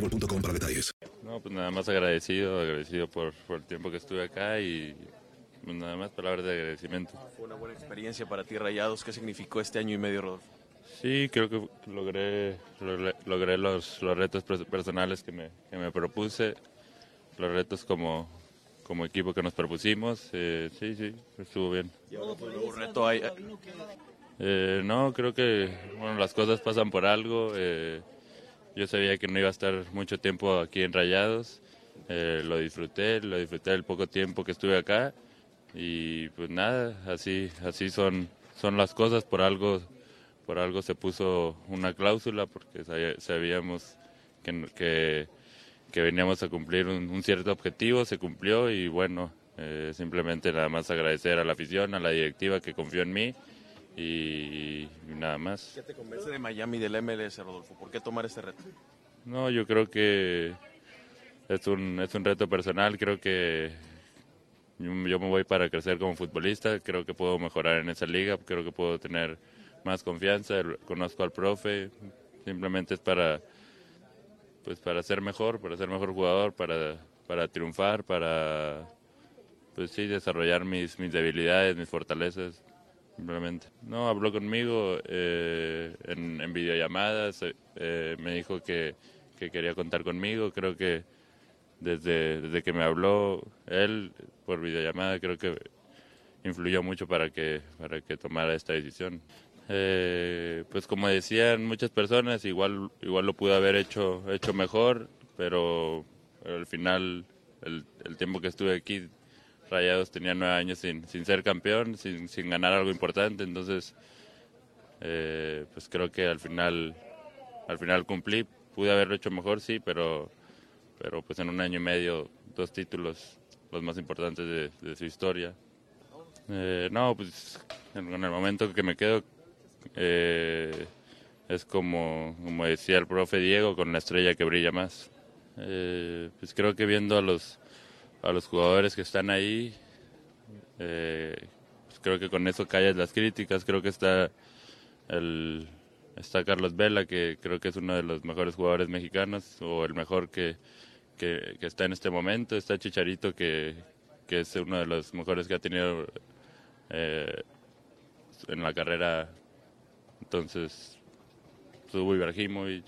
boostmobile.com para detalles. No, pues nada más agradecido, agradecido por, por el tiempo que estuve acá y pues nada más palabras de agradecimiento. Fue una buena experiencia para ti, Rayados. ¿Qué significó este año y medio, Rodolfo? Sí, creo que logré, logré, logré los, los retos pers- personales que me, que me propuse, los retos como, como equipo que nos propusimos. eh, sí, sí, estuvo bien. Y ahora tu nuevo reto hay. Eh, no, creo que bueno, las cosas pasan por algo. eh, yo sabía que no iba a estar mucho tiempo aquí en Rayados. eh, lo disfruté, lo disfruté el poco tiempo que estuve acá. Y pues nada, así, así son, son las cosas. Por algo, por algo se puso una cláusula porque sabía- sabíamos que, que, que veníamos a cumplir un, un cierto objetivo, se cumplió y bueno, eh, simplemente nada más agradecer a la afición, a la directiva que confió en mí y, nada más. ¿Qué te convence de Miami y del MLS, Rodolfo? ¿Por qué tomar este reto? No, yo creo que es un, es un reto personal, creo que yo, yo me voy para crecer como futbolista, creo que puedo mejorar en esa liga, creo que puedo tener más confianza, conozco al profe, simplemente es para pues para ser mejor, para ser mejor jugador, para, para triunfar, para pues sí, desarrollar mis, mis debilidades, mis fortalezas, simplemente. No, habló conmigo eh, en, en videollamadas, eh, eh, me dijo que, que quería contar conmigo, creo que desde, desde que me habló él por videollamada, creo que influyó mucho para que, para que tomara esta decisión. Eh, pues como decían muchas personas, igual, igual lo pude haber hecho, hecho mejor, pero, pero al final el, el tiempo que estuve aquí, Rayados tenía nueve años sin, sin ser campeón, sin, sin ganar algo importante, entonces eh, pues creo que al final, al final cumplí, pude haberlo hecho mejor, sí, pero, pero pues en un año y medio, dos títulos, los más importantes de, su historia. Eh, no, pues en, el momento que me quedo eh, es como, como decía el profe Diego, con la estrella que brilla más. Pues creo que viendo a los, a los jugadores que están ahí, eh, pues creo que con eso callas las críticas, creo que está el, está Carlos Vela, que creo que es uno de los mejores jugadores mexicanos, o el mejor que, que, que está en este momento, está Chicharito, que, que es uno de los mejores que ha tenido eh, en la carrera, entonces tuvo Ibrahimovic.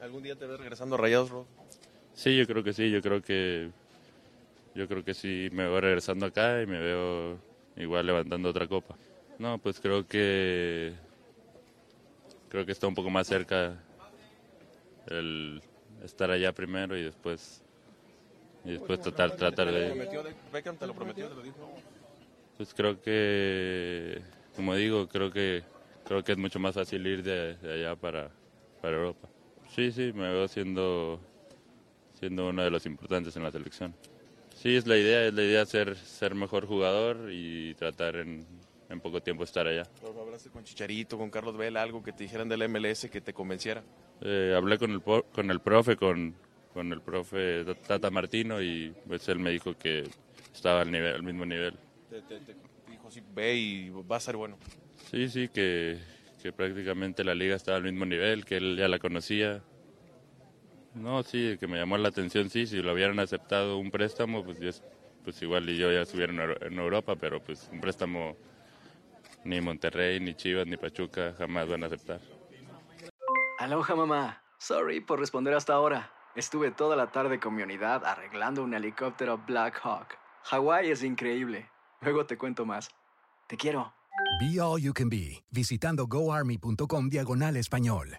¿Algún día te ves regresando a Rayados? Sí, yo creo que sí, yo creo que yo creo que sí me voy regresando acá y me veo igual levantando otra copa. No, pues creo que creo que está un poco más cerca el estar allá primero y después y después tratar, tratar de... Beckham te lo prometió, te lo dijo. Pues creo que, como digo, creo que creo que es mucho más fácil ir de, de allá para, para Europa. Sí, sí, me veo siendo, siendo uno de los importantes en la selección. Sí, es la idea, es la idea ser, ser mejor jugador y tratar en, en poco tiempo estar allá. ¿Hablaste con Chicharito, con Carlos Vela, algo que te dijeran del MLS que te convenciera? Eh, hablé con el, con el profe, con, con el profe Tata Martino y pues él me dijo que estaba al, nivel, al mismo nivel. Te, te- te dijo, sí, ve y va a ser bueno. Sí, sí, que, que prácticamente la liga estaba al mismo nivel, que él ya la conocía. No, sí, que me llamó la atención, sí, si lo hubieran aceptado un préstamo, pues, yo, pues igual y yo ya estuviera en Europa, pero pues un préstamo ni Monterrey, ni Chivas, ni Pachuca jamás van a aceptar. Aloha mamá. Sorry por responder hasta ahora. Estuve toda la tarde con mi unidad arreglando un helicóptero Black Hawk. Hawái es increíble. Luego te cuento más. Te quiero. Be All You Can Be, visitando goarmy.com diagonal español.